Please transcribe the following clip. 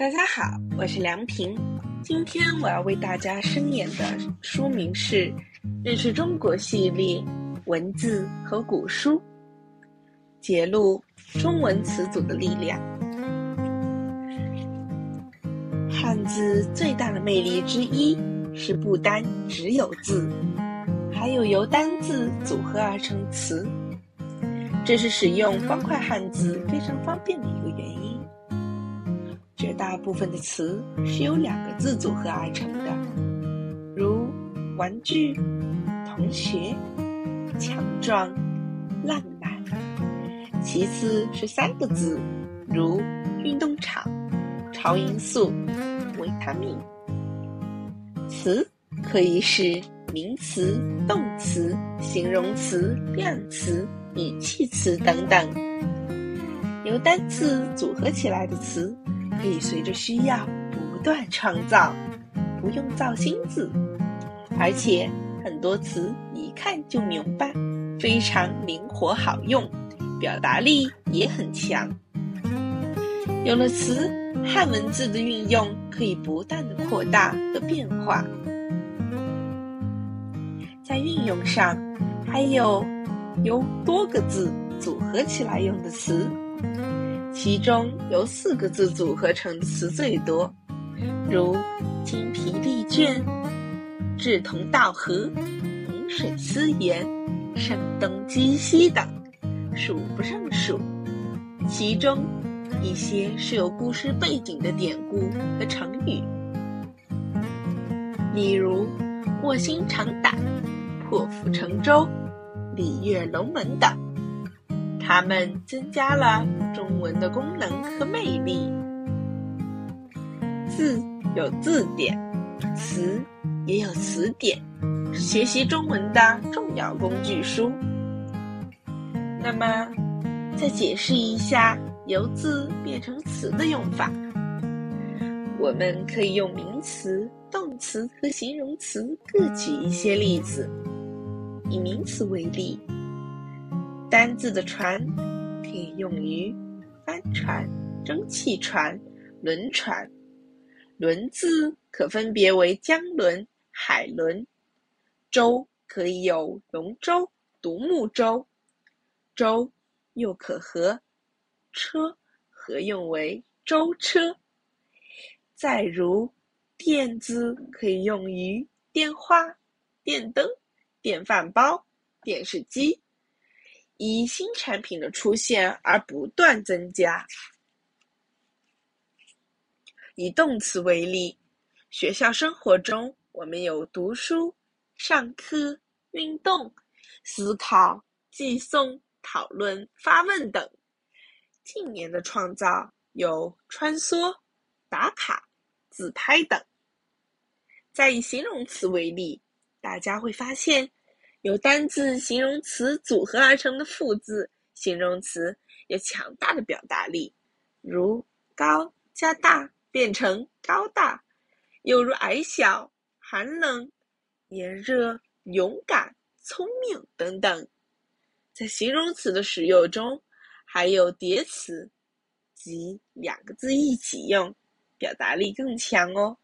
大家好，我是梁平。今天我要为大家声演的书名是《认识中国系列：文字和古书》，揭露中文词组的力量。汉字最大的魅力之一是不单只有字，还有由单字组合而成词，这是使用方块汉字非常方便的一个原因。大部分的词是由两个字组合而成的，如玩具、同学、强壮、浪漫。其次是三个字，如运动场、超音速、维他命。词可以是名词、动词、形容词、量词、语气词等等，由单词组合起来的词。可以随着需要不断创造，不用造新字，而且很多词一看就明白，非常灵活好用，表达力也很强。有了词，汉文字的运用可以不断的扩大和变化。在运用上，还有由多个字组合起来用的词。其中由四个字组合成词最多，如精疲力倦、志同道合、饮水思源、声东击西等，数不胜数。其中一些是有故事背景的典故和成语，例如“卧薪尝胆”“破釜沉舟”“鲤跃龙门”等。它们增加了中文的功能和魅力。字有字典，词也有词典，学习中文的重要工具书。那么，再解释一下由字变成词的用法。我们可以用名词、动词和形容词各举一些例子。以名词为例。单字的“船”可以用于帆船、蒸汽船、轮船。轮字可分别为江轮、海轮。舟可以有龙舟、独木舟。舟又可和车合用为舟车。再如电字可以用于电话、电灯、电饭煲、电视机。以新产品的出现而不断增加。以动词为例，学校生活中我们有读书、上课、运动、思考、寄送、讨论、发问等。近年的创造有穿梭、打卡、自拍等。再以形容词为例，大家会发现。由单字、形容词组合而成的复字形容词有强大的表达力，如高加大变成高大，又如矮小、寒冷、炎热、勇敢、聪明等等。在形容词的使用中，还有叠词，即两个字一起用，表达力更强哦。